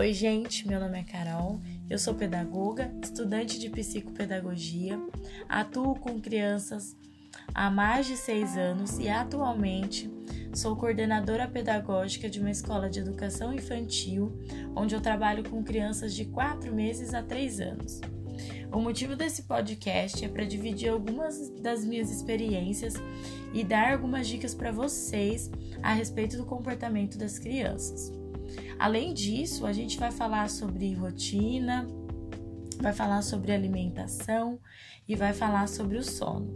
Oi, gente, meu nome é Carol, eu sou pedagoga, estudante de psicopedagogia, atuo com crianças há mais de seis anos e atualmente sou coordenadora pedagógica de uma escola de educação infantil, onde eu trabalho com crianças de quatro meses a três anos. O motivo desse podcast é para dividir algumas das minhas experiências e dar algumas dicas para vocês a respeito do comportamento das crianças. Além disso, a gente vai falar sobre rotina, vai falar sobre alimentação e vai falar sobre o sono.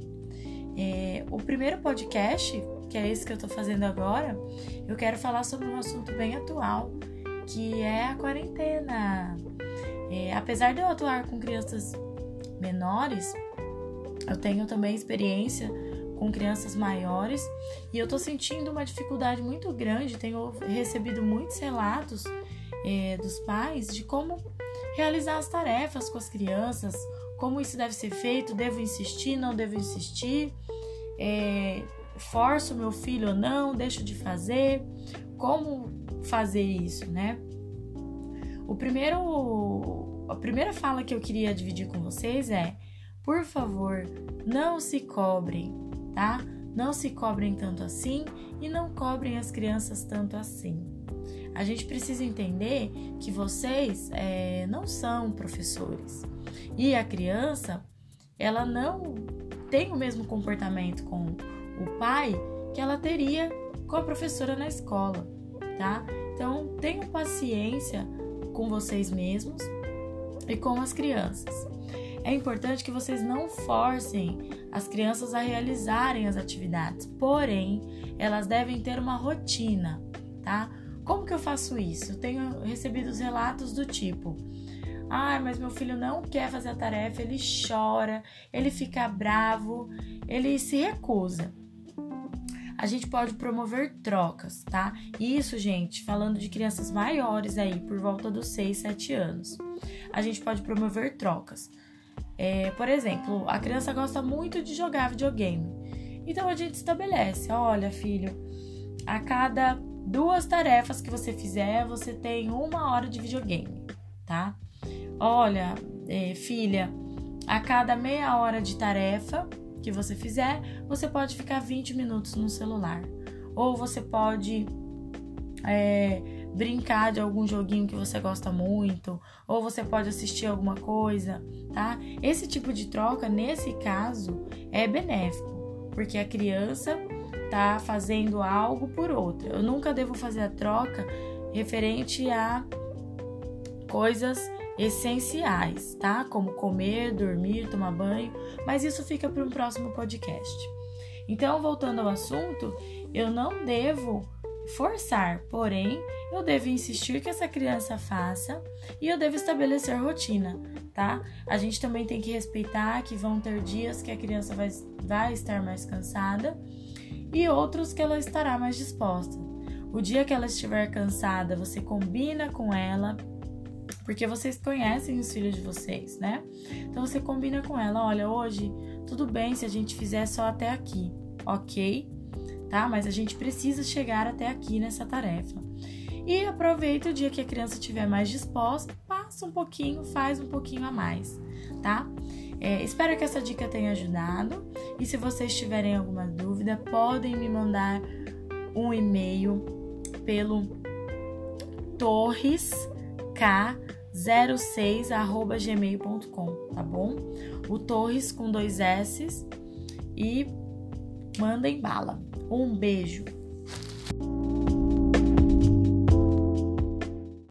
É, o primeiro podcast, que é esse que eu estou fazendo agora, eu quero falar sobre um assunto bem atual, que é a quarentena. É, apesar de eu atuar com crianças menores, eu tenho também experiência com crianças maiores e eu tô sentindo uma dificuldade muito grande. Tenho recebido muitos relatos é, dos pais de como realizar as tarefas com as crianças, como isso deve ser feito, devo insistir, não devo insistir, é, forço meu filho ou não, deixo de fazer, como fazer isso, né? O primeiro, a primeira fala que eu queria dividir com vocês é: por favor, não se cobrem, tá? Não se cobrem tanto assim e não cobrem as crianças tanto assim. A gente precisa entender que vocês é, não são professores e a criança ela não tem o mesmo comportamento com o pai que ela teria com a professora na escola, tá? Então tenham paciência com vocês mesmos e com as crianças. É importante que vocês não forcem as crianças a realizarem as atividades, porém, elas devem ter uma rotina, tá? Como que eu faço isso? Tenho recebido os relatos do tipo: ah, mas meu filho não quer fazer a tarefa, ele chora, ele fica bravo, ele se recusa. A gente pode promover trocas, tá? Isso, gente, falando de crianças maiores aí, por volta dos 6, 7 anos. A gente pode promover trocas. É, por exemplo, a criança gosta muito de jogar videogame. Então a gente estabelece: olha, filho, a cada duas tarefas que você fizer, você tem uma hora de videogame, tá? Olha, é, filha, a cada meia hora de tarefa que você fizer, você pode ficar 20 minutos no celular. Ou você pode é, brincar de algum joguinho que você gosta muito, ou você pode assistir alguma coisa, tá? Esse tipo de troca, nesse caso, é benéfico, porque a criança tá fazendo algo por outra. Eu nunca devo fazer a troca referente a coisas essenciais, tá? Como comer, dormir, tomar banho, mas isso fica para um próximo podcast. Então, voltando ao assunto, eu não devo forçar, porém, eu devo insistir que essa criança faça e eu devo estabelecer rotina, tá? A gente também tem que respeitar que vão ter dias que a criança vai, vai estar mais cansada e outros que ela estará mais disposta. O dia que ela estiver cansada, você combina com ela, porque vocês conhecem os filhos de vocês, né? Então você combina com ela, olha, hoje tudo bem se a gente fizer só até aqui, ok? Tá? Mas a gente precisa chegar até aqui nessa tarefa. E aproveita o dia que a criança estiver mais disposta, passa um pouquinho, faz um pouquinho a mais, tá? É, espero que essa dica tenha ajudado. E se vocês tiverem alguma dúvida, podem me mandar um e-mail pelo torresk06@gmail.com, tá bom? O Torres com dois S e mandem bala. Um beijo!